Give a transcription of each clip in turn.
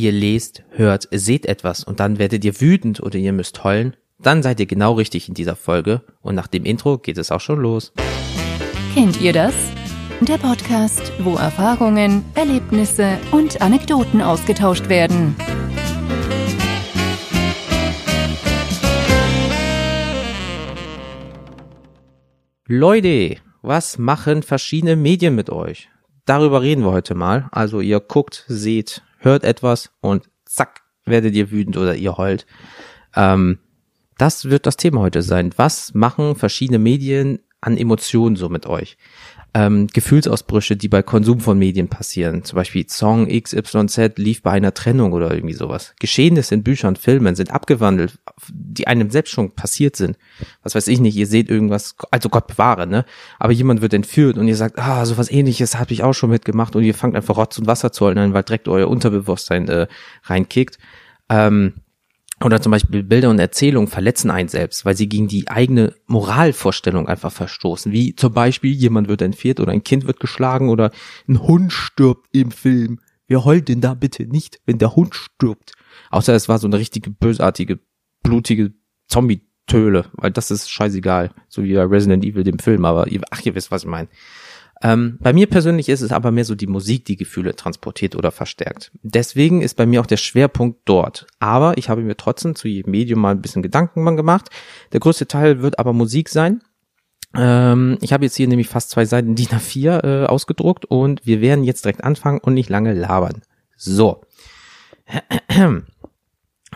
ihr lest, hört, seht etwas und dann werdet ihr wütend oder ihr müsst heulen, dann seid ihr genau richtig in dieser Folge und nach dem Intro geht es auch schon los. Kennt ihr das? Der Podcast, wo Erfahrungen, Erlebnisse und Anekdoten ausgetauscht werden. Leute, was machen verschiedene Medien mit euch? Darüber reden wir heute mal. Also ihr guckt, seht, hört etwas und zack, werdet ihr wütend oder ihr heult. Ähm, das wird das Thema heute sein. Was machen verschiedene Medien an Emotionen so mit euch? Ähm, Gefühlsausbrüche, die bei Konsum von Medien passieren. Zum Beispiel Song XYZ lief bei einer Trennung oder irgendwie sowas. Geschehnisse in Büchern, Filmen sind abgewandelt, die einem selbst schon passiert sind. Was weiß ich nicht, ihr seht irgendwas, also Gott bewahre, ne? Aber jemand wird entführt und ihr sagt, ah, sowas ähnliches habe ich auch schon mitgemacht und ihr fangt einfach Rotz und Wasser zu holen, weil direkt euer Unterbewusstsein äh, reinkickt. Ähm, oder zum Beispiel Bilder und Erzählungen verletzen einen selbst, weil sie gegen die eigene Moralvorstellung einfach verstoßen. Wie zum Beispiel jemand wird entführt oder ein Kind wird geschlagen oder ein Hund stirbt im Film. Wer heult denn da bitte nicht, wenn der Hund stirbt? Außer es war so eine richtige bösartige, blutige Zombie-Töle, weil das ist scheißegal. So wie bei Resident Evil dem Film, aber ihr, ach, ihr wisst, was ich meine. Ähm, bei mir persönlich ist es aber mehr so die Musik, die Gefühle transportiert oder verstärkt. Deswegen ist bei mir auch der Schwerpunkt dort. Aber ich habe mir trotzdem zu jedem Medium mal ein bisschen Gedanken gemacht. Der größte Teil wird aber Musik sein. Ähm, ich habe jetzt hier nämlich fast zwei Seiten DIN A4 äh, ausgedruckt und wir werden jetzt direkt anfangen und nicht lange labern. So.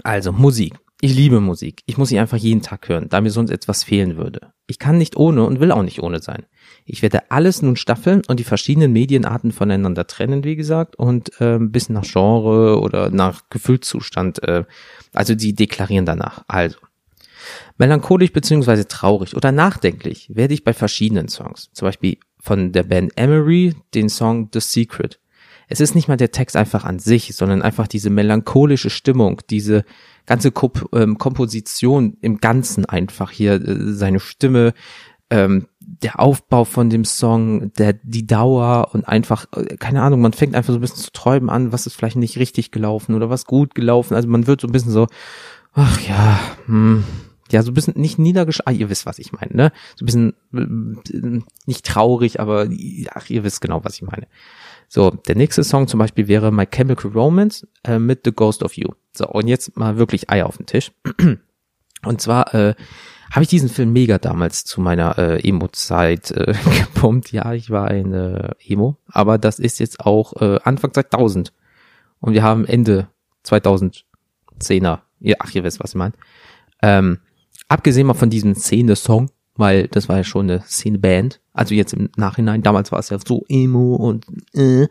Also Musik. Ich liebe Musik. Ich muss sie einfach jeden Tag hören, da mir sonst etwas fehlen würde. Ich kann nicht ohne und will auch nicht ohne sein. Ich werde alles nun staffeln und die verschiedenen Medienarten voneinander trennen, wie gesagt, und äh, ein bisschen nach Genre oder nach Gefühlszustand, äh, also die deklarieren danach. Also, melancholisch beziehungsweise traurig oder nachdenklich werde ich bei verschiedenen Songs, zum Beispiel von der Band Emery den Song The Secret. Es ist nicht mal der Text einfach an sich, sondern einfach diese melancholische Stimmung, diese ganze Komp ähm, Komposition im Ganzen einfach hier, äh, seine Stimme, ähm, der Aufbau von dem Song, der, die Dauer und einfach, keine Ahnung, man fängt einfach so ein bisschen zu träumen an, was ist vielleicht nicht richtig gelaufen oder was gut gelaufen. Also man wird so ein bisschen so, ach ja, hm, ja, so ein bisschen nicht niedergeschlagen, ah, ihr wisst, was ich meine, ne? So ein bisschen äh, nicht traurig, aber ach, ihr wisst genau, was ich meine. So, der nächste Song zum Beispiel wäre My Chemical Romance äh, mit The Ghost of You. So, und jetzt mal wirklich Eier auf den Tisch. Und zwar äh, habe ich diesen Film mega damals zu meiner äh, Emo-Zeit äh, gepumpt. Ja, ich war ein äh, Emo, aber das ist jetzt auch äh, Anfang 2000. Und wir haben Ende 2010er. Ja, ach, ihr wisst, was ich meine. Ähm, abgesehen mal von diesem Szene-Song, weil das war ja schon eine Szene-Band, also jetzt im Nachhinein, damals war es ja so Emo und äh,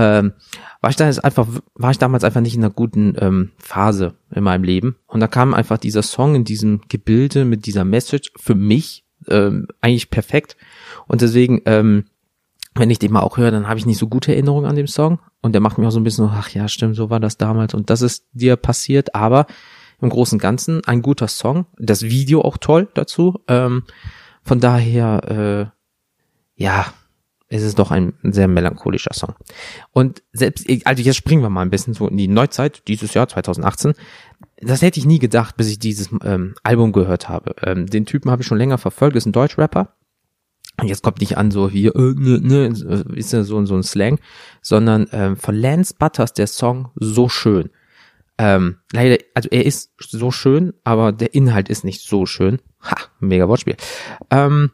ähm, war ich da jetzt einfach, war ich damals einfach nicht in einer guten ähm, Phase in meinem Leben. Und da kam einfach dieser Song in diesem Gebilde mit dieser Message für mich ähm, eigentlich perfekt. Und deswegen, ähm, wenn ich den mal auch höre, dann habe ich nicht so gute Erinnerungen an den Song. Und der macht mir auch so ein bisschen ach ja, stimmt, so war das damals. Und das ist dir passiert, aber im Großen und Ganzen ein guter Song. Das Video auch toll dazu. Ähm, von daher, äh, ja, es ist doch ein sehr melancholischer Song. Und selbst, also jetzt springen wir mal ein bisschen so in die Neuzeit, dieses Jahr 2018. Das hätte ich nie gedacht, bis ich dieses ähm, Album gehört habe. Ähm, den Typen habe ich schon länger verfolgt, ist ein Deutschrapper. Und jetzt kommt nicht an so hier, äh, ne, ne, ist ja so, so ein Slang, sondern ähm, von Lance Butters der Song So Schön. Ähm, leider, also er ist so schön, aber der Inhalt ist nicht so schön. Ha, mega Wortspiel. Ähm,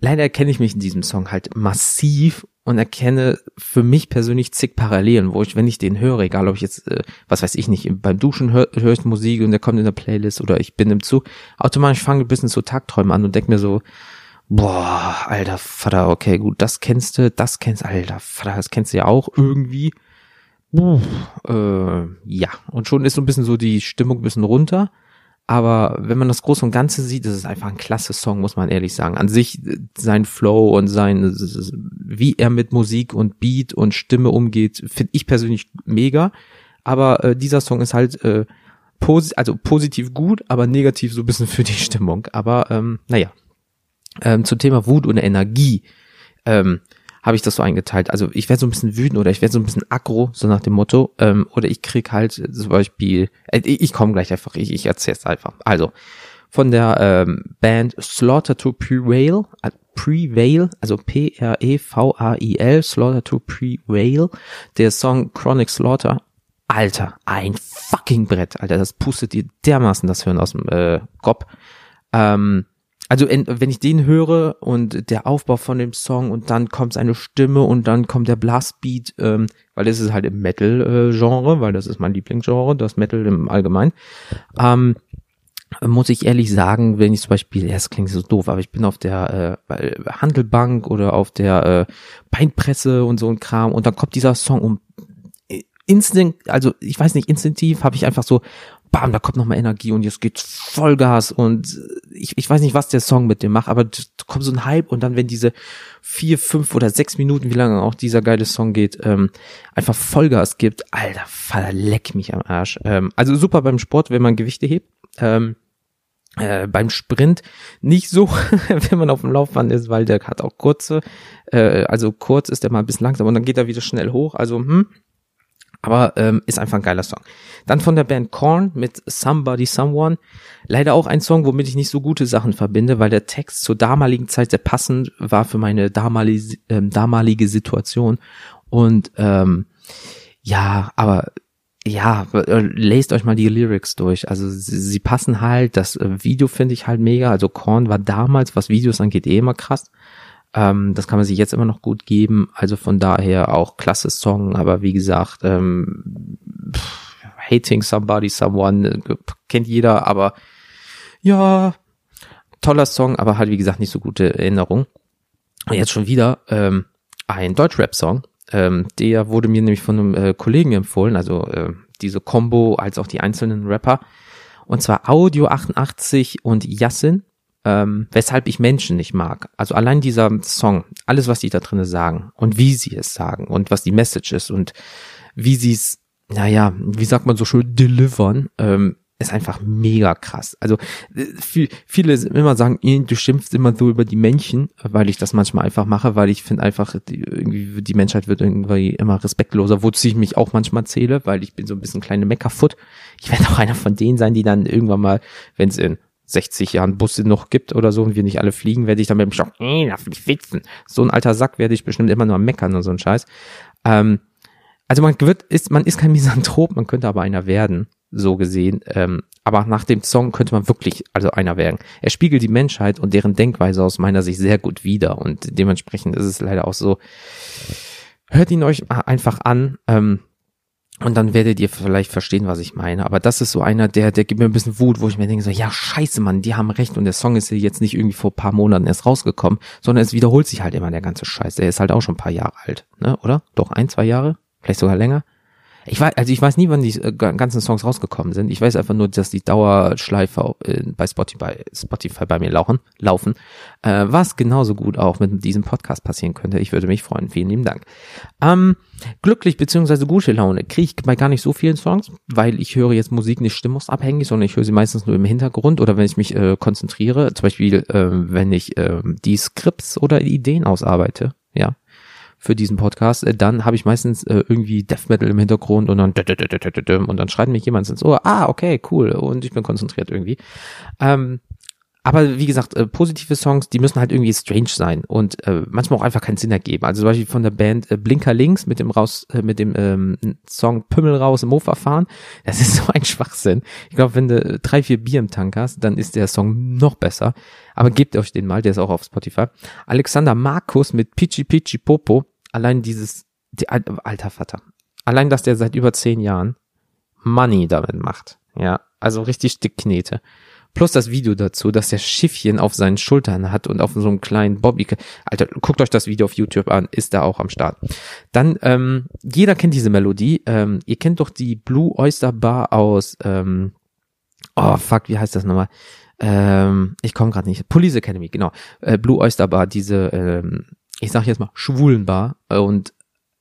leider erkenne ich mich in diesem Song halt massiv und erkenne für mich persönlich zig Parallelen, wo ich, wenn ich den höre, egal ob ich jetzt, äh, was weiß ich nicht, beim Duschen höre hör ich Musik und der kommt in der Playlist oder ich bin im Zug, automatisch fange ich ein bisschen zu Tagträumen an und denke mir so, boah, alter Vater, okay, gut, das kennst du, das kennst du, alter Vater, das kennst du ja auch irgendwie. Uh, äh, ja, und schon ist so ein bisschen so die Stimmung ein bisschen runter. Aber wenn man das Große und Ganze sieht, das ist einfach ein klasse Song, muss man ehrlich sagen. An sich sein Flow und sein, wie er mit Musik und Beat und Stimme umgeht, finde ich persönlich mega. Aber äh, dieser Song ist halt äh, posi also positiv gut, aber negativ so ein bisschen für die Stimmung. Aber ähm, naja, ähm, zum Thema Wut und Energie. Ähm, habe ich das so eingeteilt. Also ich werde so ein bisschen wütend oder ich werde so ein bisschen aggro, so nach dem Motto. Ähm, oder ich krieg halt zum Beispiel, äh, ich komme gleich einfach, ich, ich erzähl's einfach. Also von der ähm, Band Slaughter to Prevail, äh, Prevail, also P-R-E-V-A-I-L, Slaughter to Prevail, der Song Chronic Slaughter. Alter, ein fucking Brett, Alter, das pustet dir dermaßen das Hirn aus dem äh, Kopf. Ähm, also wenn ich den höre und der Aufbau von dem Song und dann kommt seine Stimme und dann kommt der Blastbeat, ähm, weil das ist halt im Metal-Genre, weil das ist mein Lieblingsgenre, das Metal im Allgemeinen. Ähm, muss ich ehrlich sagen, wenn ich zum Beispiel, ja, es klingt so doof, aber ich bin auf der äh, Handelbank oder auf der äh, Beinpresse und so ein Kram und dann kommt dieser Song um äh, instinkt, also ich weiß nicht, instinktiv habe ich einfach so, bam, da kommt nochmal Energie und jetzt geht's Vollgas und ich, ich weiß nicht, was der Song mit dem macht, aber da kommt so ein Hype und dann, wenn diese vier, fünf oder sechs Minuten, wie lange auch dieser geile Song geht, ähm, einfach Vollgas gibt, alter, verleck mich am Arsch. Ähm, also super beim Sport, wenn man Gewichte hebt. Ähm, äh, beim Sprint nicht so, wenn man auf dem Laufband ist, weil der hat auch kurze, äh, also kurz ist der mal ein bisschen langsam und dann geht er wieder schnell hoch. Also, hm, aber ähm, ist einfach ein geiler Song. Dann von der Band Korn mit Somebody Someone. Leider auch ein Song, womit ich nicht so gute Sachen verbinde, weil der Text zur damaligen Zeit sehr passend war für meine damalige, ähm, damalige Situation. Und ähm, ja, aber ja, äh, lest euch mal die Lyrics durch. Also sie, sie passen halt. Das äh, Video finde ich halt mega. Also Korn war damals, was Videos angeht, eh immer krass. Ähm, das kann man sich jetzt immer noch gut geben. Also von daher auch klasse Song, aber wie gesagt, ähm, pff, Hating Somebody, Someone äh, kennt jeder, aber ja, toller Song, aber halt wie gesagt nicht so gute Erinnerung. Und jetzt schon wieder ähm, ein Deutsch-Rap-Song. Ähm, der wurde mir nämlich von einem äh, Kollegen empfohlen, also äh, diese Combo als auch die einzelnen Rapper. Und zwar Audio 88 und Yassin ähm, weshalb ich Menschen nicht mag. Also allein dieser Song, alles, was die da drinnen sagen und wie sie es sagen und was die Message ist und wie sie es, naja, wie sagt man so schön, delivern, ähm, ist einfach mega krass. Also äh, viel, viele immer sagen, du schimpfst immer so über die Menschen, weil ich das manchmal einfach mache, weil ich finde einfach, die, irgendwie die Menschheit wird irgendwie immer respektloser, wozu ich mich auch manchmal zähle, weil ich bin so ein bisschen kleine Meckerfoot. Ich werde auch einer von denen sein, die dann irgendwann mal, wenn es in 60 Jahren Busse noch gibt oder so und wir nicht alle fliegen, werde ich dann mit dem Stock, äh, darf nicht witzen. So ein alter Sack werde ich bestimmt immer nur meckern und so ein Scheiß. Ähm, also man wird, ist, man ist kein Misanthrop, man könnte aber einer werden, so gesehen. Ähm, aber nach dem Song könnte man wirklich also einer werden. Er spiegelt die Menschheit und deren Denkweise aus meiner Sicht sehr gut wider und dementsprechend ist es leider auch so. Hört ihn euch einfach an. Ähm, und dann werdet ihr vielleicht verstehen, was ich meine. Aber das ist so einer, der, der gibt mir ein bisschen Wut, wo ich mir denke so, ja, scheiße, Mann, die haben recht. Und der Song ist jetzt nicht irgendwie vor paar Monaten erst rausgekommen, sondern es wiederholt sich halt immer der ganze Scheiß. Der ist halt auch schon ein paar Jahre alt, ne, oder? Doch ein, zwei Jahre? Vielleicht sogar länger? Ich weiß, also ich weiß nie, wann die äh, ganzen Songs rausgekommen sind. Ich weiß einfach nur, dass die Dauerschleife äh, bei Spotify, Spotify bei mir laufen, laufen. Äh, was genauso gut auch mit diesem Podcast passieren könnte. Ich würde mich freuen. Vielen lieben Dank. Ähm, glücklich beziehungsweise gute Laune kriege ich bei gar nicht so vielen Songs, weil ich höre jetzt Musik nicht stimmungsabhängig, sondern ich höre sie meistens nur im Hintergrund oder wenn ich mich äh, konzentriere. Zum Beispiel, äh, wenn ich äh, die Skripts oder Ideen ausarbeite. Ja, für diesen Podcast, äh, dann habe ich meistens äh, irgendwie Death Metal im Hintergrund und dann und dann schreit mich jemand ins Ohr, ah, okay, cool, und ich bin konzentriert irgendwie. Ähm, aber wie gesagt, äh, positive Songs, die müssen halt irgendwie strange sein und äh, manchmal auch einfach keinen Sinn ergeben. Also zum Beispiel von der Band äh, Blinker Links mit dem raus, äh, mit dem ähm, Song Pümmel raus im Mofa fahren. Das ist so ein Schwachsinn. Ich glaube, wenn du drei, vier Bier im Tank hast, dann ist der Song noch besser. Aber gebt euch den mal, der ist auch auf Spotify. Alexander Markus mit Pichi Pichi Popo. Allein dieses, die, alter Vater. Allein, dass der seit über zehn Jahren Money damit macht. Ja, also richtig dick Knete. Plus das Video dazu, dass der Schiffchen auf seinen Schultern hat und auf so einem kleinen Bobby. Alter, guckt euch das Video auf YouTube an, ist da auch am Start. Dann, ähm, jeder kennt diese Melodie. Ähm, ihr kennt doch die Blue Oyster Bar aus, ähm, oh fuck, wie heißt das nochmal? Ähm, ich komme gerade nicht. Police Academy, genau. Äh, Blue Oyster Bar, diese, ähm, ich sag jetzt mal, schwulen Bar. Und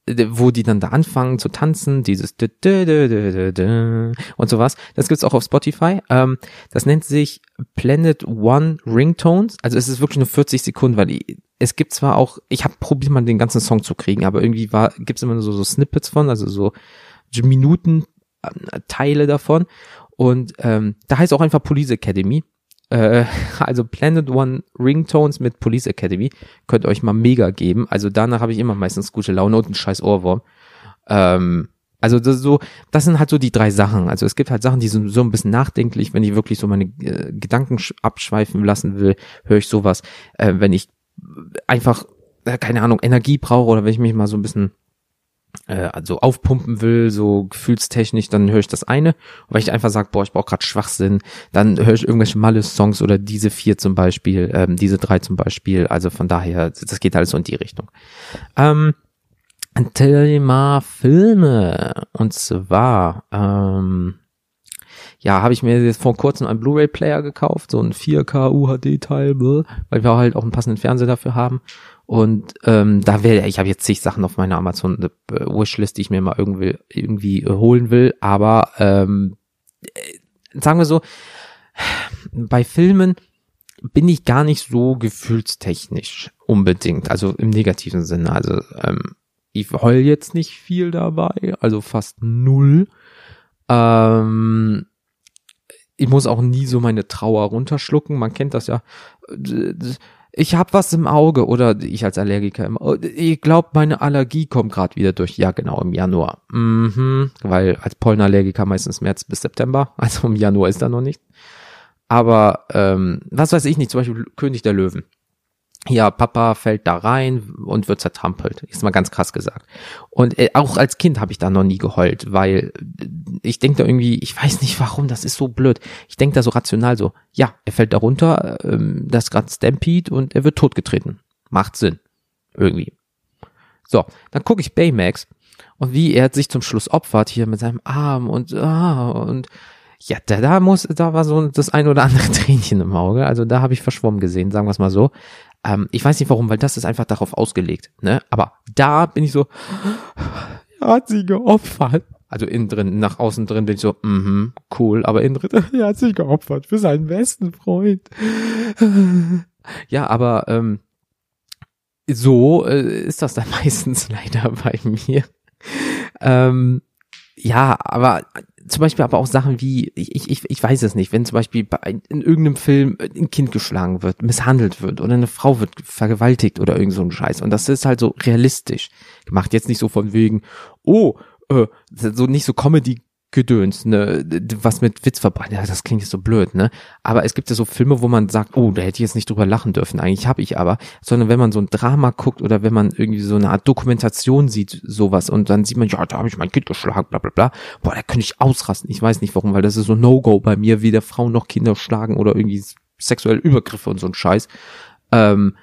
wo die dann da anfangen zu tanzen, dieses und sowas. Das gibt's auch auf Spotify. Ähm, das nennt sich Planet One Ringtones. Also es ist wirklich nur 40 Sekunden, weil es gibt zwar auch, ich habe probiert mal den ganzen Song zu kriegen, aber irgendwie war gibt's immer nur so, so Snippets von, also so Minuten äh, Teile davon. Und ähm, da heißt auch einfach Police Academy. Äh, also Planet One Ringtones mit Police Academy könnt ihr euch mal mega geben. Also danach habe ich immer meistens gute Laune und einen scheiß Ohrwurm. Ähm, also das so, das sind halt so die drei Sachen. Also es gibt halt Sachen, die sind so ein bisschen nachdenklich, wenn ich wirklich so meine äh, Gedanken abschweifen lassen will, höre ich sowas. Äh, wenn ich einfach, äh, keine Ahnung, Energie brauche oder wenn ich mich mal so ein bisschen äh, also aufpumpen will, so gefühlstechnisch, dann höre ich das eine. Und wenn ich einfach sage, boah, ich brauche gerade Schwachsinn, dann höre ich irgendwelche Malle-Songs oder diese vier zum Beispiel, ähm, diese drei zum Beispiel. Also von daher, das geht alles so in die Richtung. Ähm, Thema Filme. Und zwar, ähm, ja, habe ich mir jetzt vor kurzem einen Blu-ray-Player gekauft, so ein 4K UHD-Teil, weil wir halt auch einen passenden Fernseher dafür haben. Und ähm, da wäre, ich habe jetzt zig Sachen auf meiner Amazon äh, Wishlist, die ich mir mal irgendwie irgendwie äh, holen will. Aber ähm, äh, sagen wir so, bei Filmen bin ich gar nicht so gefühlstechnisch unbedingt, also im negativen Sinne. Also ähm, ich heul jetzt nicht viel dabei, also fast null. Ähm, ich muss auch nie so meine Trauer runterschlucken. Man kennt das ja ich habe was im Auge oder ich als Allergiker im. Ich glaube, meine Allergie kommt gerade wieder durch. Ja, genau, im Januar. Mhm, weil als Pollenallergiker meistens März bis September, also im Januar ist da noch nicht. Aber ähm, was weiß ich nicht, zum Beispiel König der Löwen ja, Papa fällt da rein und wird zertrampelt. Ist mal ganz krass gesagt. Und äh, auch als Kind habe ich da noch nie geheult, weil äh, ich denke da irgendwie, ich weiß nicht warum, das ist so blöd. Ich denke da so rational so, ja, er fällt da runter, ähm, das ist gerade Stampede und er wird totgetreten. Macht Sinn. Irgendwie. So, dann gucke ich Baymax und wie er sich zum Schluss opfert hier mit seinem Arm und ah, und ja, da, da muss, da war so das ein oder andere Tränchen im Auge. Also da habe ich verschwommen gesehen, sagen wir es mal so. Ähm, ich weiß nicht warum, weil das ist einfach darauf ausgelegt. Ne? Aber da bin ich so, er hat sie geopfert. Also innen drin, nach außen drin bin ich so, mhm, cool, aber innen drin, er hat sich geopfert für seinen besten Freund. ja, aber ähm, so äh, ist das dann meistens leider bei mir. Ähm, ja, aber zum Beispiel aber auch Sachen wie, ich, ich, ich weiß es nicht, wenn zum Beispiel bei, in irgendeinem Film ein Kind geschlagen wird, misshandelt wird oder eine Frau wird vergewaltigt oder irgend so ein Scheiß. Und das ist halt so realistisch gemacht. Jetzt nicht so von wegen, oh, äh, so nicht so Comedy Gedöns, ne, was mit Witz verbreitet. Ja, das klingt jetzt so blöd, ne? Aber es gibt ja so Filme, wo man sagt, oh, da hätte ich jetzt nicht drüber lachen dürfen. Eigentlich habe ich aber, sondern wenn man so ein Drama guckt oder wenn man irgendwie so eine Art Dokumentation sieht, sowas und dann sieht man, ja, da habe ich mein Kind geschlagen, bla bla bla. Boah, da könnte ich ausrasten. Ich weiß nicht warum, weil das ist so No-Go bei mir, weder Frauen noch Kinder schlagen oder irgendwie sexuelle Übergriffe und so ein Scheiß. Ähm,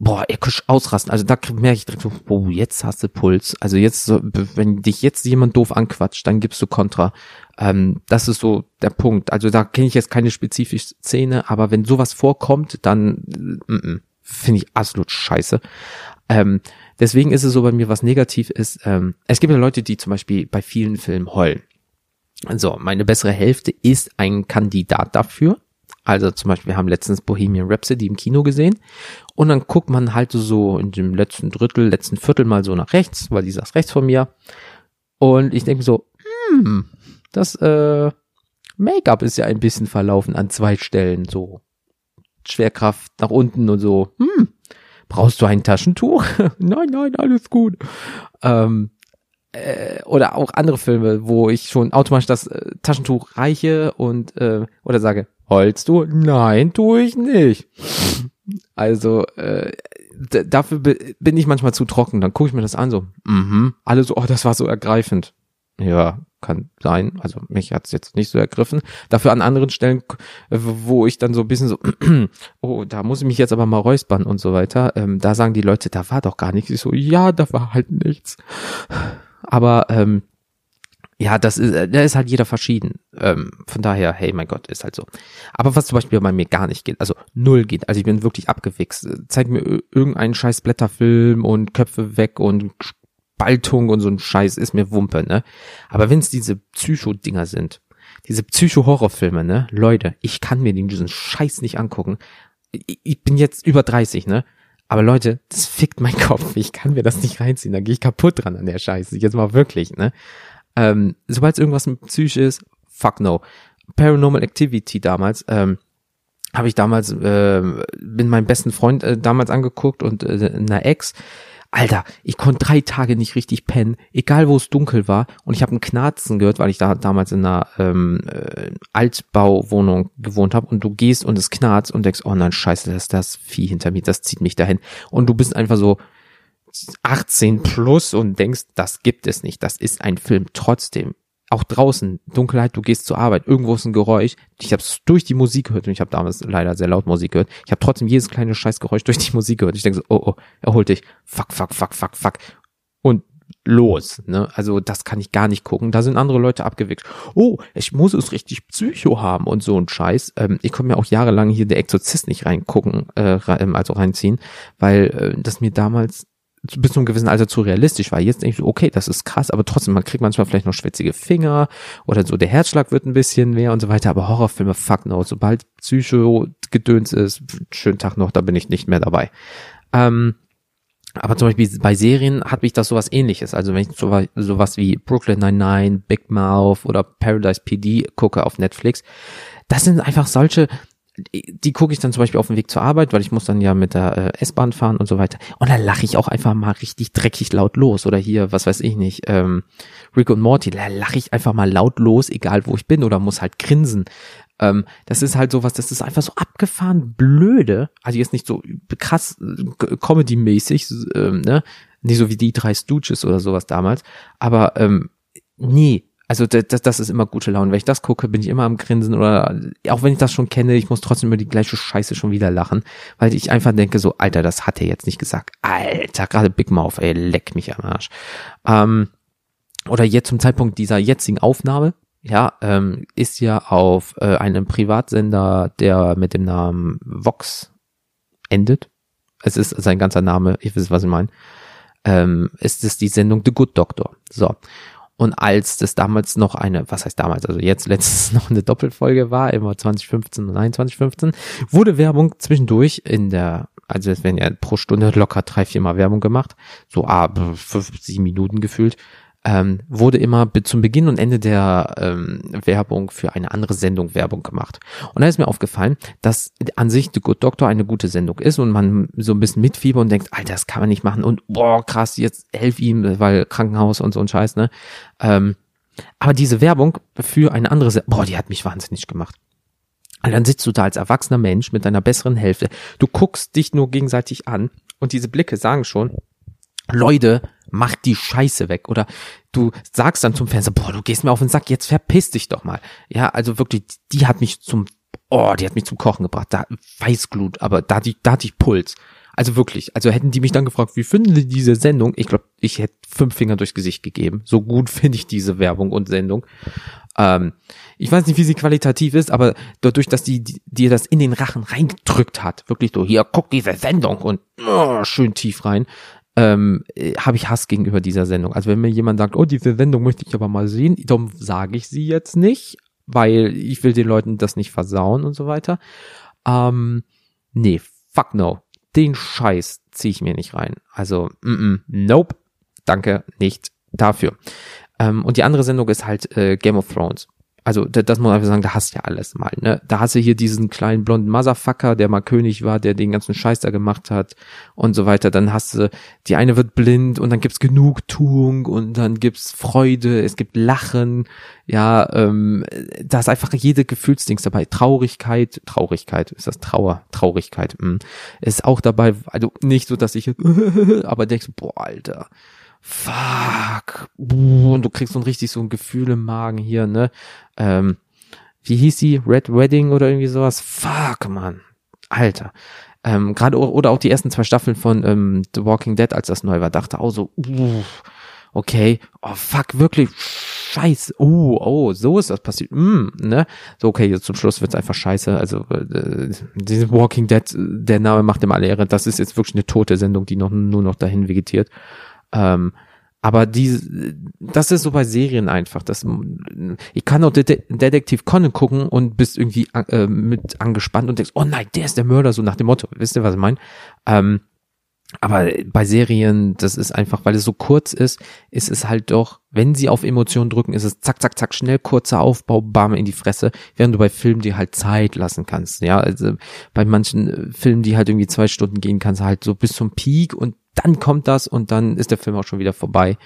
boah, ihr könnt ausrasten. Also da merke ich direkt so, oh, jetzt hast du Puls. Also jetzt, wenn dich jetzt jemand doof anquatscht, dann gibst du Kontra. Ähm, das ist so der Punkt. Also da kenne ich jetzt keine spezifische Szene, aber wenn sowas vorkommt, dann mm, mm, finde ich absolut scheiße. Ähm, deswegen ist es so bei mir, was negativ ist. Ähm, es gibt ja Leute, die zum Beispiel bei vielen Filmen heulen. Also meine bessere Hälfte ist ein Kandidat dafür. Also zum Beispiel, wir haben letztens Bohemian Rhapsody im Kino gesehen und dann guckt man halt so in dem letzten Drittel, letzten Viertel mal so nach rechts, weil die saß rechts von mir. Und ich denke so, hm, das äh, Make-up ist ja ein bisschen verlaufen an zwei Stellen, so Schwerkraft nach unten und so. Hm, brauchst du ein Taschentuch? nein, nein, alles gut. Ähm, äh, oder auch andere Filme, wo ich schon automatisch das äh, Taschentuch reiche und äh, oder sage, heulst du? Nein, tue ich nicht. Also äh, dafür bin ich manchmal zu trocken. Dann gucke ich mir das an, so, mhm. alle so, oh, das war so ergreifend. Ja, kann sein. Also mich hat's jetzt nicht so ergriffen. Dafür an anderen Stellen, wo ich dann so ein bisschen so, oh, da muss ich mich jetzt aber mal räuspern und so weiter. Ähm, da sagen die Leute, da war doch gar nichts. Ich so, ja, da war halt nichts. Aber ähm, ja, das ist, äh, da ist halt jeder verschieden. Ähm, von daher, hey, mein Gott, ist halt so. Aber was zum Beispiel bei mir gar nicht geht, also null geht, also ich bin wirklich abgewichst. Zeig mir irgendeinen scheiß Blätterfilm und Köpfe weg und Spaltung und so ein Scheiß ist mir Wumpe, ne? Aber wenn es diese Psycho-Dinger sind, diese Psycho-Horrorfilme, ne? Leute, ich kann mir diesen Scheiß nicht angucken. Ich, ich bin jetzt über 30, ne? Aber Leute, das fickt mein Kopf. Ich kann mir das nicht reinziehen. Da gehe ich kaputt dran an der Scheiße. Jetzt mal wirklich, ne? Ähm, Sobald irgendwas mit Psyche ist, fuck no. Paranormal Activity damals, ähm, habe ich damals, äh, bin meinem besten Freund äh, damals angeguckt und äh, einer Ex. Alter, ich konnte drei Tage nicht richtig pennen, egal wo es dunkel war. Und ich habe ein Knarzen gehört, weil ich da damals in einer ähm, äh, Altbauwohnung gewohnt habe. Und du gehst und es knarzt und denkst, oh nein, scheiße, das ist das Vieh hinter mir, das zieht mich dahin. Und du bist einfach so 18 plus und denkst, das gibt es nicht. Das ist ein Film. Trotzdem, auch draußen, Dunkelheit, du gehst zur Arbeit, irgendwo ist ein Geräusch. Ich habe es durch die Musik gehört und ich habe damals leider sehr laut Musik gehört. Ich habe trotzdem jedes kleine Scheißgeräusch durch die Musik gehört. Ich denke so, oh, oh, erhol dich. Fuck, fuck, fuck, fuck, fuck. Und los. Ne? Also das kann ich gar nicht gucken. Da sind andere Leute abgewichst. Oh, ich muss es richtig Psycho haben und so ein Scheiß. Ähm, ich konnte mir auch jahrelang hier der Exorzist nicht reingucken, äh, also reinziehen, weil äh, das mir damals bis zu einem gewissen Alter zu realistisch war. Jetzt denke ich so, okay, das ist krass, aber trotzdem, man kriegt manchmal vielleicht noch schwitzige Finger oder so, der Herzschlag wird ein bisschen mehr und so weiter, aber Horrorfilme, fuck no, sobald Psycho-Gedöns ist, schönen Tag noch, da bin ich nicht mehr dabei. Ähm, aber zum Beispiel bei Serien hat mich das sowas ähnliches. Also wenn ich sowas, sowas wie Brooklyn 99, Big Mouth oder Paradise PD gucke auf Netflix, das sind einfach solche, die gucke ich dann zum Beispiel auf dem Weg zur Arbeit, weil ich muss dann ja mit der äh, S-Bahn fahren und so weiter. Und da lache ich auch einfach mal richtig dreckig laut los. Oder hier, was weiß ich nicht, ähm, Rick und Morty, da lache ich einfach mal laut los, egal wo ich bin, oder muss halt grinsen. Ähm, das ist halt sowas, das ist einfach so abgefahren blöde. Also jetzt nicht so krass äh, Comedy-mäßig, ähm, ne? Nicht so wie die drei Stooges oder sowas damals. Aber ähm, nee, also das, das ist immer gute Laune. Wenn ich das gucke, bin ich immer am Grinsen oder auch wenn ich das schon kenne, ich muss trotzdem über die gleiche Scheiße schon wieder lachen, weil ich einfach denke so, Alter, das hat er jetzt nicht gesagt. Alter, gerade Big Mouth, ey, leck mich am Arsch. Ähm, oder jetzt zum Zeitpunkt dieser jetzigen Aufnahme, ja, ähm, ist ja auf äh, einem Privatsender, der mit dem Namen Vox endet. Es ist sein ganzer Name, ich weiß, was ich meine. Ähm, ist es die Sendung The Good Doctor. So. Und als das damals noch eine, was heißt damals, also jetzt letztens noch eine Doppelfolge war, immer 2015 und 2015, wurde Werbung zwischendurch in der, also es werden ja pro Stunde locker drei, viermal Werbung gemacht, so ah, fünf, sieben Minuten gefühlt, ähm, wurde immer zum Beginn und Ende der ähm, Werbung für eine andere Sendung Werbung gemacht. Und da ist mir aufgefallen, dass an sich The Good Doctor eine gute Sendung ist und man so ein bisschen mitfieber und denkt, Alter, das kann man nicht machen und boah, krass, jetzt helf ihm, weil Krankenhaus und so ein Scheiß, ne? Ähm, aber diese Werbung für eine andere, Se boah, die hat mich wahnsinnig gemacht. Und dann sitzt du da als erwachsener Mensch mit deiner besseren Hälfte. Du guckst dich nur gegenseitig an und diese Blicke sagen schon, Leute, mach die Scheiße weg. Oder du sagst dann zum Fernseher, boah, du gehst mir auf den Sack, jetzt verpiss dich doch mal. Ja, also wirklich, die hat mich zum, oh, die hat mich zum Kochen gebracht. Da Weißglut, aber da, da hatte ich Puls. Also wirklich, also hätten die mich dann gefragt, wie finden Sie diese Sendung? Ich glaube, ich hätte fünf Finger durchs Gesicht gegeben. So gut finde ich diese Werbung und Sendung. Ähm, ich weiß nicht, wie sie qualitativ ist, aber dadurch, dass die dir das in den Rachen reingedrückt hat, wirklich so, hier, guck diese Sendung und oh, schön tief rein, ähm, habe ich Hass gegenüber dieser Sendung. Also wenn mir jemand sagt, oh, diese Sendung möchte ich aber mal sehen, darum sage ich sie jetzt nicht, weil ich will den Leuten das nicht versauen und so weiter. Ähm, nee, fuck no. Den Scheiß ziehe ich mir nicht rein. Also, mm -mm, nope, danke, nicht dafür. Ähm, und die andere Sendung ist halt äh, Game of Thrones also das muss man einfach sagen, da hast du ja alles mal, ne? Da hast du hier diesen kleinen blonden Motherfucker, der mal König war, der den ganzen Scheiß da gemacht hat und so weiter. Dann hast du, die eine wird blind und dann gibt's Genugtuung und dann gibt's Freude, es gibt Lachen, ja, ähm, da ist einfach jede Gefühlsdings dabei. Traurigkeit, Traurigkeit, ist das Trauer, Traurigkeit, mh, ist auch dabei, also nicht so, dass ich, aber denkst, boah, Alter, fuck, und du kriegst so ein richtig so ein Gefühl im Magen hier, ne? Ähm, wie hieß sie? Red Wedding oder irgendwie sowas? Fuck, man. Alter. Ähm, gerade oder auch die ersten zwei Staffeln von ähm, The Walking Dead, als das neu war, dachte auch so, uh, okay, oh fuck, wirklich, scheiße, oh, oh, so ist das passiert, mm, ne? So, okay, jetzt zum Schluss wird's einfach scheiße, also äh, diese Walking Dead, der Name macht ihm alle Ehre, das ist jetzt wirklich eine tote Sendung, die noch nur noch dahin vegetiert. Ähm, Aber die, das ist so bei Serien einfach. Das, ich kann auch Det Detektiv Conan gucken und bist irgendwie äh, mit angespannt und denkst, oh nein, der ist der Mörder, so nach dem Motto. Wisst ihr, was ich meine? Ähm, aber bei Serien, das ist einfach, weil es so kurz ist, ist es halt doch, wenn sie auf Emotionen drücken, ist es zack, zack, zack, schnell, kurzer Aufbau, bam, in die Fresse, während du bei Filmen dir halt Zeit lassen kannst. Ja, also bei manchen äh, Filmen, die halt irgendwie zwei Stunden gehen, kannst du halt so bis zum Peak und dann kommt das und dann ist der Film auch schon wieder vorbei.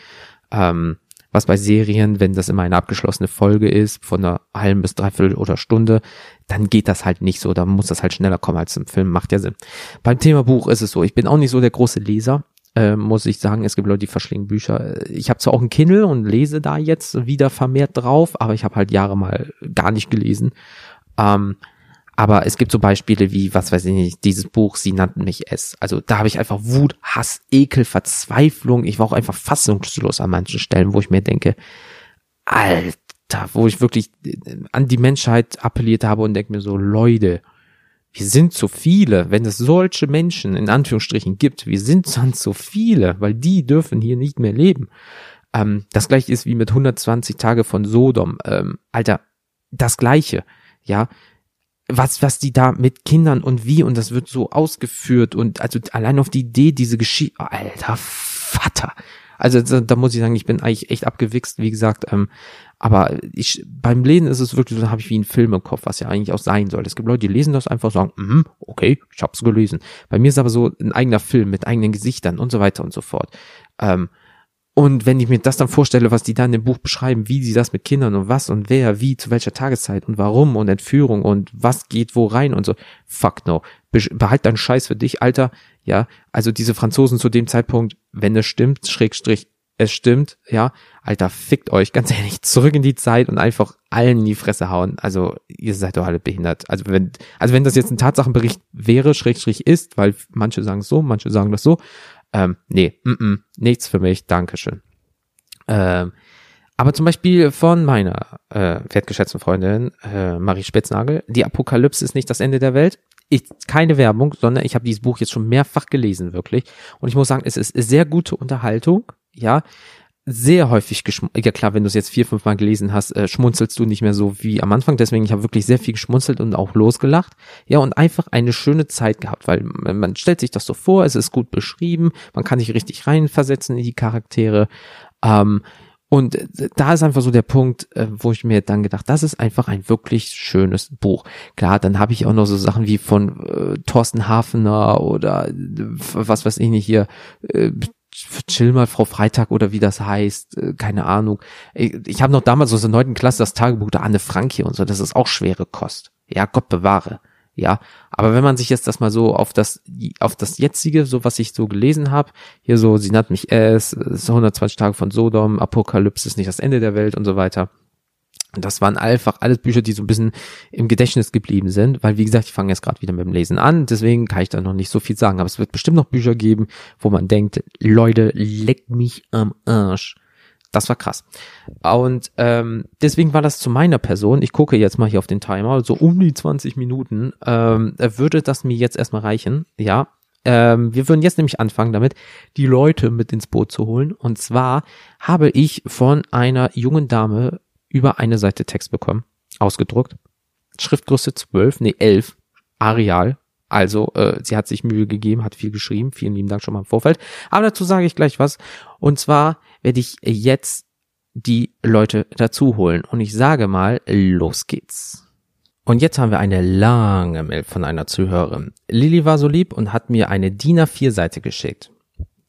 Ähm, was bei Serien, wenn das immer eine abgeschlossene Folge ist, von einer halben bis dreiviertel oder Stunde, dann geht das halt nicht so. Da muss das halt schneller kommen als im Film. Macht ja Sinn. Beim Thema Buch ist es so. Ich bin auch nicht so der große Leser. Äh, muss ich sagen, es gibt Leute, die verschlingen Bücher. Ich habe zwar auch ein Kindle und lese da jetzt wieder vermehrt drauf, aber ich habe halt Jahre mal gar nicht gelesen. Ähm, aber es gibt so Beispiele wie, was weiß ich nicht, dieses Buch, sie nannten mich es. Also da habe ich einfach Wut, Hass, Ekel, Verzweiflung. Ich war auch einfach fassungslos an manchen Stellen, wo ich mir denke, Alter, wo ich wirklich äh, an die Menschheit appelliert habe und denke mir so, Leute, wir sind zu viele, wenn es solche Menschen in Anführungsstrichen gibt, wir sind dann zu viele, weil die dürfen hier nicht mehr leben. Ähm, das gleiche ist wie mit 120 Tage von Sodom. Ähm, Alter, das gleiche. Ja, was, was die da mit Kindern und wie und das wird so ausgeführt und also allein auf die Idee, diese Geschichte, oh, alter Vater. Also da, da, muss ich sagen, ich bin eigentlich echt abgewichst, wie gesagt, ähm, aber ich beim Lesen ist es wirklich so, habe ich wie einen Film im Kopf, was ja eigentlich auch sein soll. Es gibt Leute, die lesen das einfach sagen, mm, okay, ich hab's gelesen. Bei mir ist aber so ein eigener Film mit eigenen Gesichtern und so weiter und so fort. Ähm, und wenn ich mir das dann vorstelle, was die da in dem Buch beschreiben, wie sie das mit Kindern und was und wer, wie, zu welcher Tageszeit und warum und Entführung und was geht wo rein und so, fuck no. Behalt deinen Scheiß für dich, Alter. Ja, also diese Franzosen zu dem Zeitpunkt, wenn es stimmt, Schrägstrich, es stimmt, ja, Alter, fickt euch, ganz ehrlich, zurück in die Zeit und einfach allen in die Fresse hauen. Also, ihr seid doch alle behindert. Also, wenn, also wenn das jetzt ein Tatsachenbericht wäre, Schrägstrich ist, weil manche sagen es so, manche sagen das so, ähm, nee, mm -mm, nichts für mich, Dankeschön. Ähm, aber zum Beispiel von meiner äh, wertgeschätzten Freundin äh, Marie Spitznagel, die Apokalypse ist nicht das Ende der Welt. Ich, keine Werbung, sondern ich habe dieses Buch jetzt schon mehrfach gelesen, wirklich. Und ich muss sagen, es ist sehr gute Unterhaltung, ja sehr häufig geschmunzelt. Ja klar, wenn du es jetzt vier, fünf Mal gelesen hast, äh, schmunzelst du nicht mehr so wie am Anfang. Deswegen, ich habe wirklich sehr viel geschmunzelt und auch losgelacht. Ja, und einfach eine schöne Zeit gehabt, weil man stellt sich das so vor, es ist gut beschrieben, man kann sich richtig reinversetzen in die Charaktere. Ähm, und da ist einfach so der Punkt, äh, wo ich mir dann gedacht, das ist einfach ein wirklich schönes Buch. Klar, dann habe ich auch noch so Sachen wie von äh, Thorsten Hafener oder äh, was weiß ich nicht hier, äh, chill mal Frau Freitag oder wie das heißt, äh, keine Ahnung. Ich, habe noch damals aus der neunten Klasse das Tagebuch der Anne Frank hier und so, das ist auch schwere Kost. Ja, Gott bewahre. Ja, aber wenn man sich jetzt das mal so auf das auf das jetzige, so was ich so gelesen habe, hier so, sie nannt mich es, 120 Tage von Sodom, Apokalypse ist nicht das Ende der Welt und so weiter. Das waren einfach alles Bücher, die so ein bisschen im Gedächtnis geblieben sind, weil wie gesagt, ich fange jetzt gerade wieder mit dem Lesen an, deswegen kann ich da noch nicht so viel sagen, aber es wird bestimmt noch Bücher geben, wo man denkt, Leute, leck mich am Arsch. Das war krass. Und ähm, deswegen war das zu meiner Person, ich gucke jetzt mal hier auf den Timer, so um die 20 Minuten, ähm, würde das mir jetzt erstmal reichen, ja. Ähm, wir würden jetzt nämlich anfangen damit, die Leute mit ins Boot zu holen. Und zwar habe ich von einer jungen Dame über eine Seite Text bekommen, ausgedruckt. Schriftgröße 12, nee 11, Areal. Also äh, sie hat sich Mühe gegeben, hat viel geschrieben. Vielen lieben Dank schon mal im Vorfeld. Aber dazu sage ich gleich was. Und zwar werde ich jetzt die Leute dazu holen. Und ich sage mal, los geht's. Und jetzt haben wir eine lange Mail von einer Zuhörerin. Lilly war so lieb und hat mir eine DIN A4 Seite geschickt.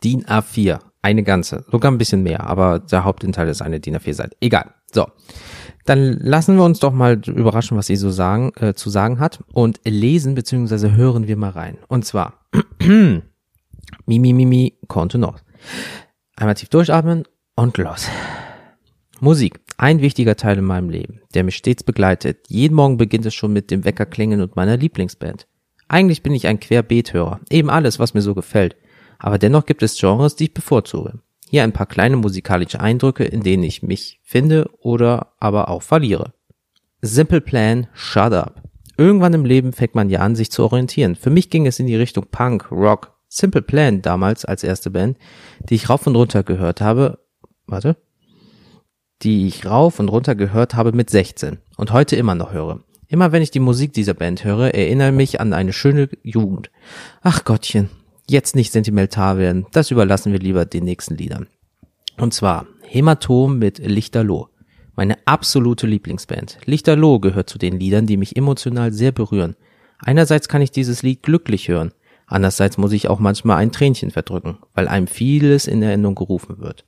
DIN A4, eine ganze, sogar ein bisschen mehr, aber der Hauptinteil ist eine DIN A4 Seite. Egal. So, dann lassen wir uns doch mal überraschen, was sie so sagen, äh, zu sagen hat und lesen beziehungsweise hören wir mal rein. Und zwar Mimi Mimi konnte noch. Einmal tief durchatmen und los. Musik, ein wichtiger Teil in meinem Leben, der mich stets begleitet. Jeden Morgen beginnt es schon mit dem Weckerklingen und meiner Lieblingsband. Eigentlich bin ich ein Querbeethörer, eben alles, was mir so gefällt. Aber dennoch gibt es Genres, die ich bevorzuge. Hier ein paar kleine musikalische Eindrücke, in denen ich mich finde oder aber auch verliere. Simple Plan, Shut Up. Irgendwann im Leben fängt man ja an, sich zu orientieren. Für mich ging es in die Richtung Punk, Rock, Simple Plan damals als erste Band, die ich rauf und runter gehört habe, warte, die ich rauf und runter gehört habe mit 16 und heute immer noch höre. Immer wenn ich die Musik dieser Band höre, erinnere mich an eine schöne Jugend. Ach Gottchen, jetzt nicht sentimental werden, das überlassen wir lieber den nächsten Liedern. Und zwar Hämatom mit Lichterloh. Meine absolute Lieblingsband. Lichterloh gehört zu den Liedern, die mich emotional sehr berühren. Einerseits kann ich dieses Lied glücklich hören, andererseits muss ich auch manchmal ein Tränchen verdrücken, weil einem vieles in Erinnerung gerufen wird.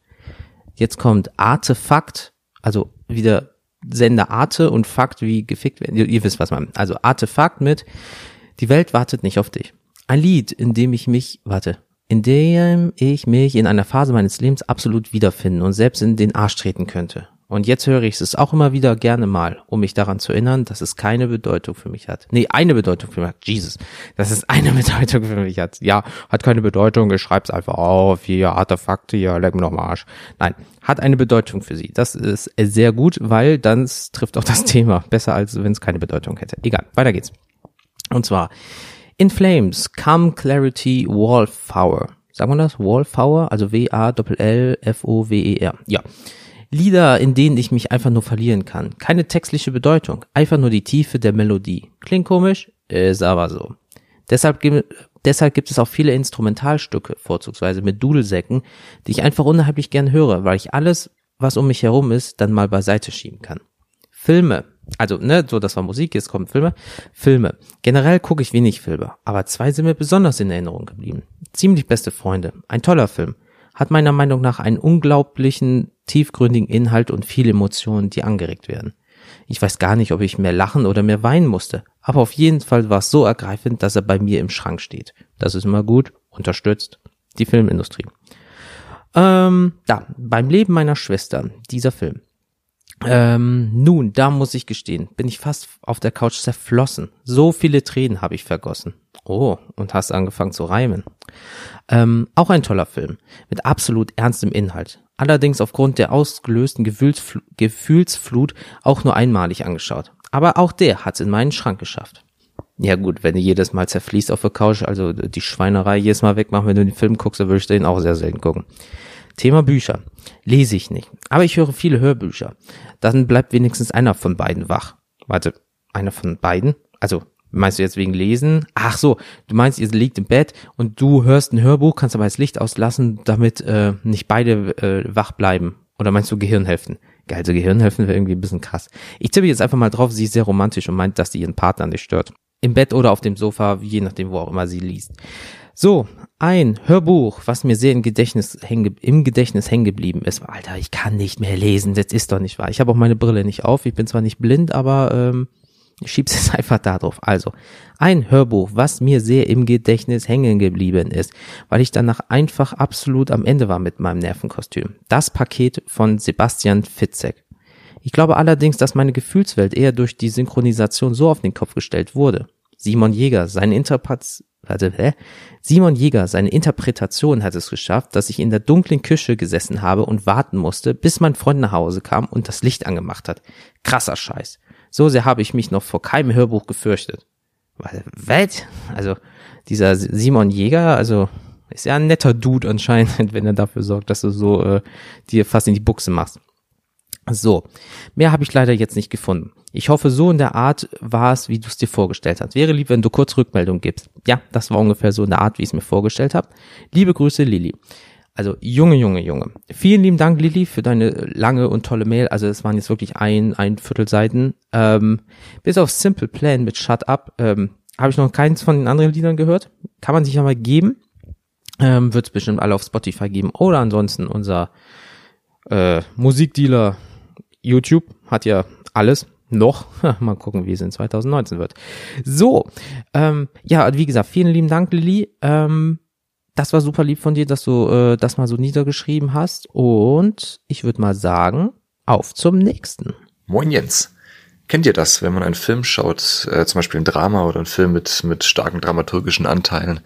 Jetzt kommt Artefakt, also wieder Sender Arte und Fakt wie gefickt werden. Ihr, ihr wisst, was man. Also Artefakt mit Die Welt wartet nicht auf dich. Ein Lied, in dem ich mich, warte, in dem ich mich in einer Phase meines Lebens absolut wiederfinden und selbst in den Arsch treten könnte. Und jetzt höre ich es auch immer wieder gerne mal, um mich daran zu erinnern, dass es keine Bedeutung für mich hat. Nee, eine Bedeutung für mich hat. Jesus. Dass es eine Bedeutung für mich hat. Ja, hat keine Bedeutung, ich schreib's einfach auf, hier Artefakte, hier, leck mir noch mal Arsch. Nein, hat eine Bedeutung für sie. Das ist sehr gut, weil dann trifft auch das Thema besser, als wenn es keine Bedeutung hätte. Egal, weiter geht's. Und zwar, In Flames, Come Clarity Wallflower. Sagen wir das? Wallflower? Also W-A-L-L-F-O-W-E-R. Ja. Lieder, in denen ich mich einfach nur verlieren kann. Keine textliche Bedeutung, einfach nur die Tiefe der Melodie. Klingt komisch, ist aber so. Deshalb, deshalb gibt es auch viele Instrumentalstücke, vorzugsweise mit Dudelsäcken, die ich einfach unheimlich gern höre, weil ich alles, was um mich herum ist, dann mal beiseite schieben kann. Filme, also ne, so das war Musik, jetzt kommen Filme. Filme. Generell gucke ich wenig Filme, aber zwei sind mir besonders in Erinnerung geblieben. Ziemlich beste Freunde, ein toller Film hat meiner Meinung nach einen unglaublichen, tiefgründigen Inhalt und viele Emotionen, die angeregt werden. Ich weiß gar nicht, ob ich mehr lachen oder mehr weinen musste, aber auf jeden Fall war es so ergreifend, dass er bei mir im Schrank steht. Das ist immer gut, unterstützt die Filmindustrie. Ähm, da, beim Leben meiner Schwester, dieser Film. Ähm, nun, da muss ich gestehen, bin ich fast auf der Couch zerflossen. So viele Tränen habe ich vergossen. Oh, und hast angefangen zu reimen. Ähm, auch ein toller Film, mit absolut ernstem Inhalt. Allerdings aufgrund der ausgelösten Gefühlsfl Gefühlsflut auch nur einmalig angeschaut. Aber auch der hat's in meinen Schrank geschafft. Ja gut, wenn du jedes Mal zerfließt auf der Couch, also die Schweinerei jedes Mal wegmachen, wenn du den Film guckst, dann würde ich den auch sehr selten gucken. Thema Bücher. Lese ich nicht. Aber ich höre viele Hörbücher. Dann bleibt wenigstens einer von beiden wach. Warte, einer von beiden? Also, meinst du jetzt wegen Lesen? Ach so, du meinst, ihr liegt im Bett und du hörst ein Hörbuch, kannst aber das Licht auslassen, damit äh, nicht beide äh, wach bleiben. Oder meinst du Gehirnhälften? Geil, so Gehirnhälften wäre irgendwie ein bisschen krass. Ich tippe jetzt einfach mal drauf, sie ist sehr romantisch und meint, dass sie ihren Partner nicht stört. Im Bett oder auf dem Sofa, je nachdem, wo auch immer sie liest. So, ein Hörbuch, was mir sehr im Gedächtnis, hängen, im Gedächtnis hängen geblieben ist. Alter, ich kann nicht mehr lesen, das ist doch nicht wahr. Ich habe auch meine Brille nicht auf. Ich bin zwar nicht blind, aber ähm, ich schieb's jetzt einfach da drauf. Also, ein Hörbuch, was mir sehr im Gedächtnis hängen geblieben ist, weil ich danach einfach absolut am Ende war mit meinem Nervenkostüm. Das Paket von Sebastian Fitzek. Ich glaube allerdings, dass meine Gefühlswelt eher durch die Synchronisation so auf den Kopf gestellt wurde. Simon Jäger, seine Interpret warte, hä? Simon Jäger, seine Interpretation hat es geschafft, dass ich in der dunklen Küche gesessen habe und warten musste, bis mein Freund nach Hause kam und das Licht angemacht hat. Krasser Scheiß. So sehr habe ich mich noch vor keinem Hörbuch gefürchtet. Was? Also, dieser Simon Jäger, also, ist ja ein netter Dude anscheinend, wenn er dafür sorgt, dass du so äh, dir fast in die Buchse machst. So, mehr habe ich leider jetzt nicht gefunden. Ich hoffe, so in der Art war es, wie du es dir vorgestellt hast. Wäre lieb, wenn du kurz Rückmeldung gibst. Ja, das war ungefähr so in der Art, wie ich es mir vorgestellt habe. Liebe Grüße, Lilly. Also, Junge, Junge, Junge. Vielen lieben Dank, Lilly, für deine lange und tolle Mail. Also, es waren jetzt wirklich ein, ein Viertel Seiten. Ähm, bis auf Simple Plan mit Shut Up ähm, habe ich noch keins von den anderen Liedern gehört. Kann man sich ja mal geben. Ähm, Wird es bestimmt alle auf Spotify geben. Oder ansonsten unser äh, Musikdealer YouTube hat ja alles noch. Mal gucken, wie es in 2019 wird. So, ähm, ja, wie gesagt, vielen lieben Dank, Lilly. Ähm, das war super lieb von dir, dass du äh, das mal so niedergeschrieben hast. Und ich würde mal sagen, auf zum nächsten. Moin Jens. Kennt ihr das, wenn man einen Film schaut, äh, zum Beispiel ein Drama oder ein Film mit, mit starken dramaturgischen Anteilen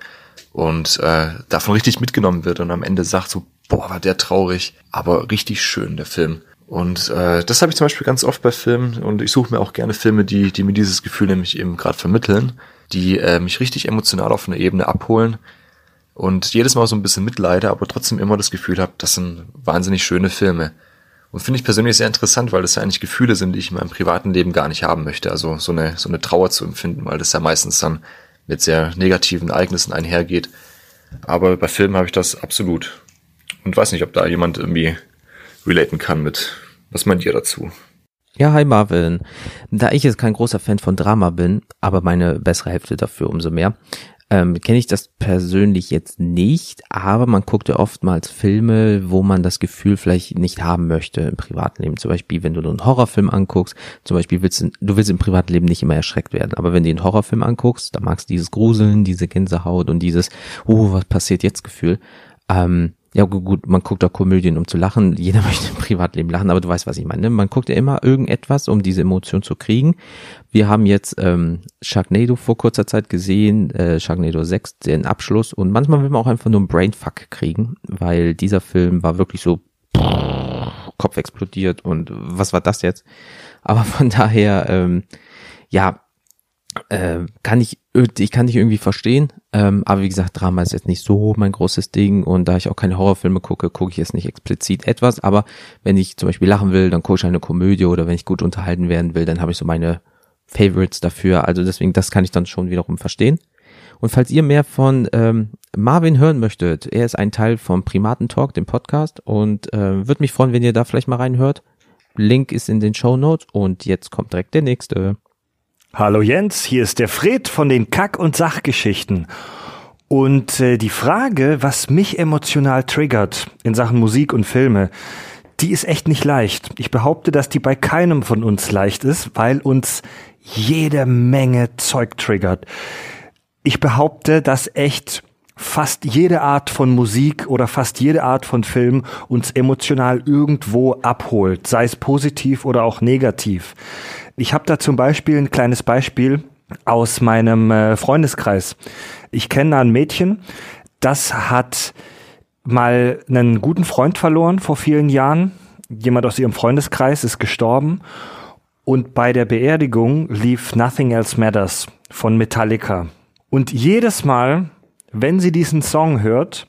und äh, davon richtig mitgenommen wird und am Ende sagt so, boah, war der traurig, aber richtig schön, der Film. Und äh, das habe ich zum Beispiel ganz oft bei Filmen und ich suche mir auch gerne Filme, die, die mir dieses Gefühl nämlich eben gerade vermitteln, die äh, mich richtig emotional auf einer Ebene abholen, und jedes Mal so ein bisschen mitleide, aber trotzdem immer das Gefühl habe, das sind wahnsinnig schöne Filme. Und finde ich persönlich sehr interessant, weil das ja eigentlich Gefühle sind, die ich in meinem privaten Leben gar nicht haben möchte. Also so eine, so eine Trauer zu empfinden, weil das ja meistens dann mit sehr negativen Ereignissen einhergeht. Aber bei Filmen habe ich das absolut. Und weiß nicht, ob da jemand irgendwie relaten kann mit. Was meint ihr dazu? Ja, hi Marvin. Da ich jetzt kein großer Fan von Drama bin, aber meine bessere Hälfte dafür umso mehr, ähm, kenne ich das persönlich jetzt nicht, aber man guckt ja oftmals Filme, wo man das Gefühl vielleicht nicht haben möchte im Privatleben. Zum Beispiel, wenn du einen Horrorfilm anguckst, zum Beispiel willst du, du willst im Privatleben nicht immer erschreckt werden, aber wenn du einen Horrorfilm anguckst, da magst du dieses Gruseln, diese Gänsehaut und dieses, oh, was passiert jetzt Gefühl. Ähm, ja gut, man guckt auch Komödien, um zu lachen. Jeder möchte im Privatleben lachen, aber du weißt, was ich meine. Ne? Man guckt ja immer irgendetwas, um diese Emotion zu kriegen. Wir haben jetzt ähm, Sharknado vor kurzer Zeit gesehen, äh, Sharknado 6, den Abschluss. Und manchmal will man auch einfach nur einen Brainfuck kriegen, weil dieser Film war wirklich so Kopf explodiert und was war das jetzt? Aber von daher, ähm, ja, äh, kann ich, ich kann dich irgendwie verstehen, ähm, aber wie gesagt, Drama ist jetzt nicht so mein großes Ding und da ich auch keine Horrorfilme gucke, gucke ich jetzt nicht explizit etwas, aber wenn ich zum Beispiel lachen will, dann gucke ich eine Komödie oder wenn ich gut unterhalten werden will, dann habe ich so meine Favorites dafür, also deswegen, das kann ich dann schon wiederum verstehen. Und falls ihr mehr von ähm, Marvin hören möchtet, er ist ein Teil vom Primaten Talk, dem Podcast und äh, würde mich freuen, wenn ihr da vielleicht mal reinhört. Link ist in den Show Notes und jetzt kommt direkt der nächste. Hallo Jens, hier ist der Fred von den Kack- und Sachgeschichten. Und äh, die Frage, was mich emotional triggert in Sachen Musik und Filme, die ist echt nicht leicht. Ich behaupte, dass die bei keinem von uns leicht ist, weil uns jede Menge Zeug triggert. Ich behaupte, dass echt fast jede Art von Musik oder fast jede Art von Film uns emotional irgendwo abholt, sei es positiv oder auch negativ. Ich habe da zum Beispiel ein kleines Beispiel aus meinem äh, Freundeskreis. Ich kenne ein Mädchen, das hat mal einen guten Freund verloren vor vielen Jahren. Jemand aus ihrem Freundeskreis ist gestorben. Und bei der Beerdigung lief Nothing Else Matters von Metallica. Und jedes Mal, wenn sie diesen Song hört,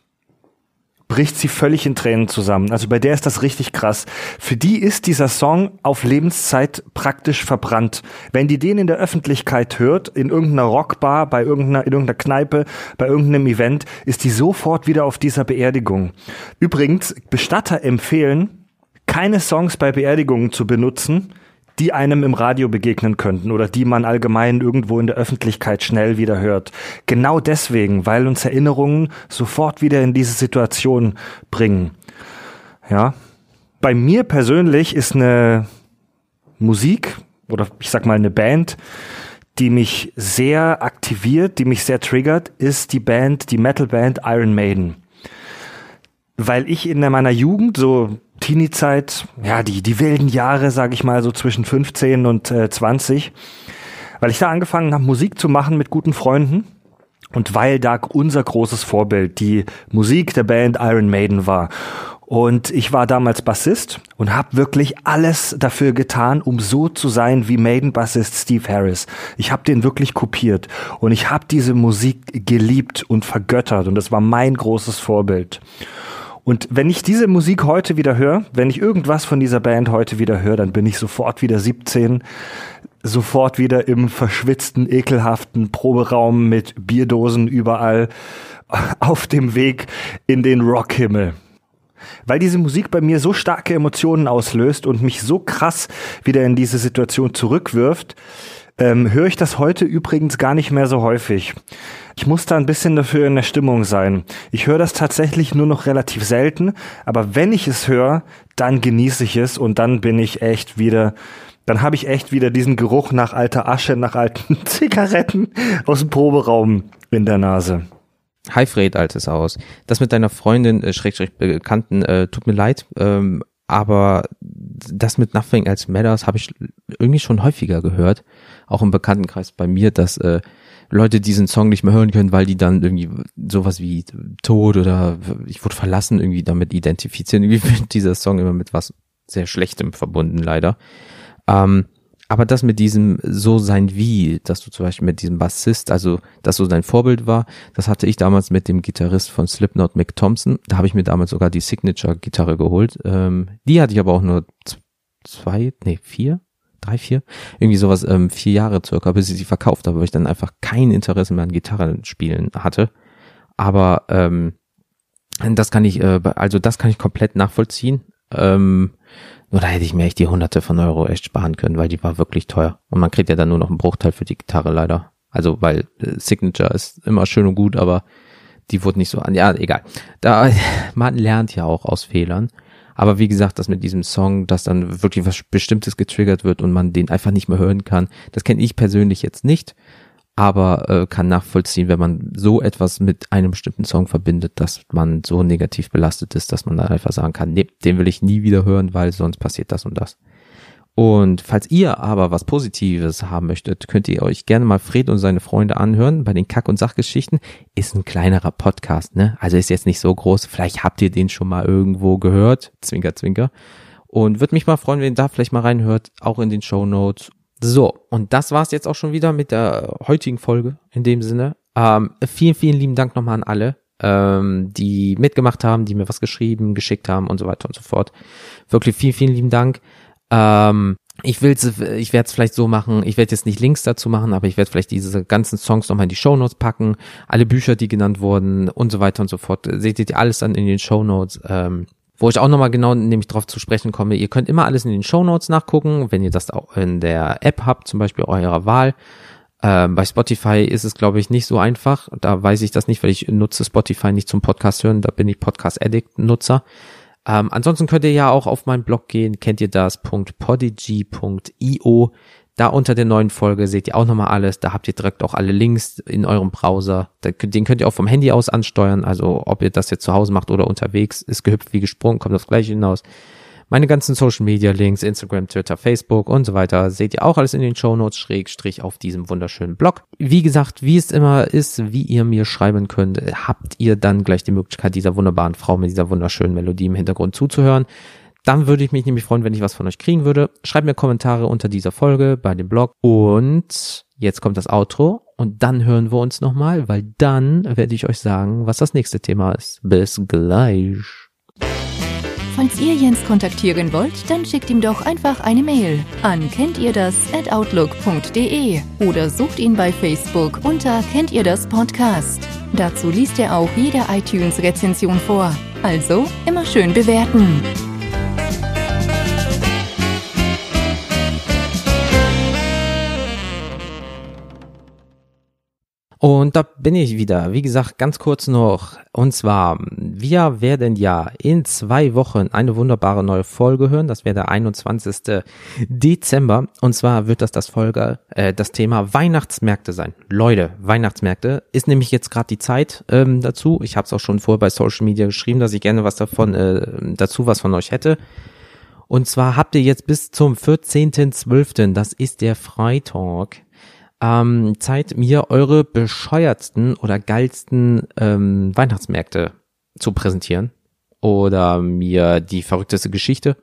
bricht sie völlig in Tränen zusammen. Also bei der ist das richtig krass. Für die ist dieser Song auf Lebenszeit praktisch verbrannt. Wenn die den in der Öffentlichkeit hört, in irgendeiner Rockbar, bei irgendeiner, in irgendeiner Kneipe, bei irgendeinem Event, ist die sofort wieder auf dieser Beerdigung. Übrigens, Bestatter empfehlen, keine Songs bei Beerdigungen zu benutzen, die einem im Radio begegnen könnten oder die man allgemein irgendwo in der Öffentlichkeit schnell wieder hört. Genau deswegen, weil uns Erinnerungen sofort wieder in diese Situation bringen. Ja. Bei mir persönlich ist eine Musik oder ich sag mal eine Band, die mich sehr aktiviert, die mich sehr triggert, ist die Band, die Metalband Iron Maiden. Weil ich in meiner Jugend, so Teenie-Zeit, ja, die, die wilden Jahre, sag ich mal, so zwischen 15 und äh, 20, weil ich da angefangen habe, Musik zu machen mit guten Freunden und weil da unser großes Vorbild die Musik der Band Iron Maiden war. Und ich war damals Bassist und habe wirklich alles dafür getan, um so zu sein wie Maiden-Bassist Steve Harris. Ich habe den wirklich kopiert und ich habe diese Musik geliebt und vergöttert und das war mein großes Vorbild. Und wenn ich diese Musik heute wieder höre, wenn ich irgendwas von dieser Band heute wieder höre, dann bin ich sofort wieder 17, sofort wieder im verschwitzten, ekelhaften Proberaum mit Bierdosen überall auf dem Weg in den Rockhimmel. Weil diese Musik bei mir so starke Emotionen auslöst und mich so krass wieder in diese Situation zurückwirft, ähm, höre ich das heute übrigens gar nicht mehr so häufig. Ich muss da ein bisschen dafür in der Stimmung sein. Ich höre das tatsächlich nur noch relativ selten, aber wenn ich es höre, dann genieße ich es und dann bin ich echt wieder dann habe ich echt wieder diesen Geruch nach alter Asche, nach alten Zigaretten aus dem Proberaum in der Nase. Hi Fred, altes Aus. Das mit deiner Freundin, äh, Schrägstrich Bekannten, äh, tut mir leid, ähm, aber das mit Nothing Else Matters habe ich irgendwie schon häufiger gehört, auch im Bekanntenkreis bei mir, dass äh, Leute diesen Song nicht mehr hören können, weil die dann irgendwie sowas wie Tod oder ich wurde verlassen irgendwie damit identifizieren. Irgendwie wird dieser Song immer mit was sehr Schlechtem verbunden, leider. Ähm, aber das mit diesem so sein wie, dass du zum Beispiel mit diesem Bassist, also dass so dein Vorbild war, das hatte ich damals mit dem Gitarrist von Slipknot, Mick Thompson. Da habe ich mir damals sogar die Signature-Gitarre geholt. Ähm, die hatte ich aber auch nur zwei, nee, vier, drei, vier, irgendwie sowas, ähm, vier Jahre circa, bis ich sie verkauft habe, weil ich dann einfach kein Interesse mehr an Gitarrenspielen hatte. Aber ähm, das kann ich, äh, also das kann ich komplett nachvollziehen. Ähm, nur da hätte ich mir echt die hunderte von Euro echt sparen können, weil die war wirklich teuer. Und man kriegt ja dann nur noch einen Bruchteil für die Gitarre leider. Also, weil äh, Signature ist immer schön und gut, aber die wurde nicht so an. Ja, egal. Da, man lernt ja auch aus Fehlern. Aber wie gesagt, das mit diesem Song, dass dann wirklich was Bestimmtes getriggert wird und man den einfach nicht mehr hören kann, das kenne ich persönlich jetzt nicht aber äh, kann nachvollziehen, wenn man so etwas mit einem bestimmten Song verbindet, dass man so negativ belastet ist, dass man dann einfach sagen kann, nee, den will ich nie wieder hören, weil sonst passiert das und das. Und falls ihr aber was Positives haben möchtet, könnt ihr euch gerne mal Fred und seine Freunde anhören bei den Kack- und Sachgeschichten. Ist ein kleinerer Podcast, ne? Also ist jetzt nicht so groß. Vielleicht habt ihr den schon mal irgendwo gehört. Zwinker, zwinker. Und würde mich mal freuen, wenn ihr da vielleicht mal reinhört, auch in den Show Notes. So, und das war's jetzt auch schon wieder mit der heutigen Folge in dem Sinne. Ähm, vielen, vielen lieben Dank nochmal an alle, ähm, die mitgemacht haben, die mir was geschrieben, geschickt haben und so weiter und so fort. Wirklich vielen, vielen lieben Dank. Ähm, ich will's, ich werde es vielleicht so machen, ich werde jetzt nicht Links dazu machen, aber ich werde vielleicht diese ganzen Songs nochmal in die Show Notes packen, alle Bücher, die genannt wurden und so weiter und so fort. Seht ihr alles dann in den Show Notes. Ähm, wo ich auch nochmal genau nämlich drauf zu sprechen komme. Ihr könnt immer alles in den Show Notes nachgucken, wenn ihr das auch in der App habt, zum Beispiel eurer Wahl. Ähm, bei Spotify ist es, glaube ich, nicht so einfach. Da weiß ich das nicht, weil ich nutze Spotify nicht zum Podcast hören. Da bin ich Podcast Addict Nutzer. Ähm, ansonsten könnt ihr ja auch auf meinen Blog gehen. Kennt ihr das? .podigy.io. Da unter der neuen Folge seht ihr auch nochmal alles. Da habt ihr direkt auch alle Links in eurem Browser. Den könnt ihr auch vom Handy aus ansteuern. Also ob ihr das jetzt zu Hause macht oder unterwegs, ist gehüpft wie gesprungen, kommt das gleiche hinaus. Meine ganzen Social Media Links, Instagram, Twitter, Facebook und so weiter, seht ihr auch alles in den Show Notes, schrägstrich auf diesem wunderschönen Blog. Wie gesagt, wie es immer ist, wie ihr mir schreiben könnt, habt ihr dann gleich die Möglichkeit, dieser wunderbaren Frau mit dieser wunderschönen Melodie im Hintergrund zuzuhören. Dann würde ich mich nämlich freuen, wenn ich was von euch kriegen würde. Schreibt mir Kommentare unter dieser Folge bei dem Blog. Und jetzt kommt das Outro. Und dann hören wir uns nochmal, weil dann werde ich euch sagen, was das nächste Thema ist. Bis gleich. Falls ihr Jens kontaktieren wollt, dann schickt ihm doch einfach eine Mail an kennt ihr das at outlook.de oder sucht ihn bei Facebook unter kennt ihr das Podcast. Dazu liest er auch jede iTunes-Rezension vor. Also immer schön bewerten. Und da bin ich wieder. Wie gesagt, ganz kurz noch. Und zwar, wir werden ja in zwei Wochen eine wunderbare neue Folge hören. Das wäre der 21. Dezember. Und zwar wird das das Folge, äh, das Thema Weihnachtsmärkte sein. Leute, Weihnachtsmärkte ist nämlich jetzt gerade die Zeit ähm, dazu. Ich habe es auch schon vorher bei Social Media geschrieben, dass ich gerne was davon äh, dazu was von euch hätte. Und zwar habt ihr jetzt bis zum 14.12., das ist der Freitag, ähm, Zeit, mir eure bescheuertsten oder geilsten ähm, Weihnachtsmärkte zu präsentieren oder mir die verrückteste Geschichte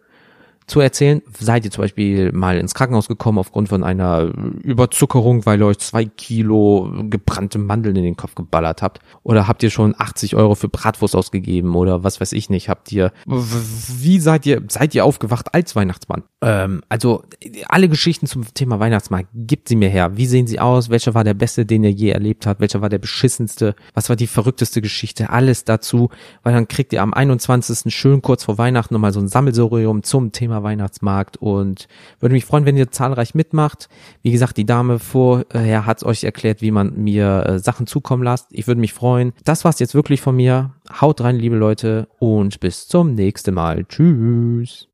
zu erzählen. Seid ihr zum Beispiel mal ins Krankenhaus gekommen aufgrund von einer Überzuckerung, weil ihr euch zwei Kilo gebrannte Mandeln in den Kopf geballert habt? Oder habt ihr schon 80 Euro für Bratwurst ausgegeben oder was weiß ich nicht? Habt ihr, wie seid ihr, seid ihr aufgewacht als Weihnachtsmann? Ähm, also alle Geschichten zum Thema Weihnachtsmarkt, gibt sie mir her. Wie sehen sie aus? Welcher war der beste, den ihr je erlebt habt? Welcher war der beschissenste? Was war die verrückteste Geschichte? Alles dazu, weil dann kriegt ihr am 21. schön kurz vor Weihnachten nochmal so ein Sammelsorium zum Thema Weihnachtsmarkt und würde mich freuen, wenn ihr zahlreich mitmacht. Wie gesagt, die Dame vorher hat euch erklärt, wie man mir äh, Sachen zukommen lasst. Ich würde mich freuen. Das war's jetzt wirklich von mir. Haut rein, liebe Leute, und bis zum nächsten Mal. Tschüss.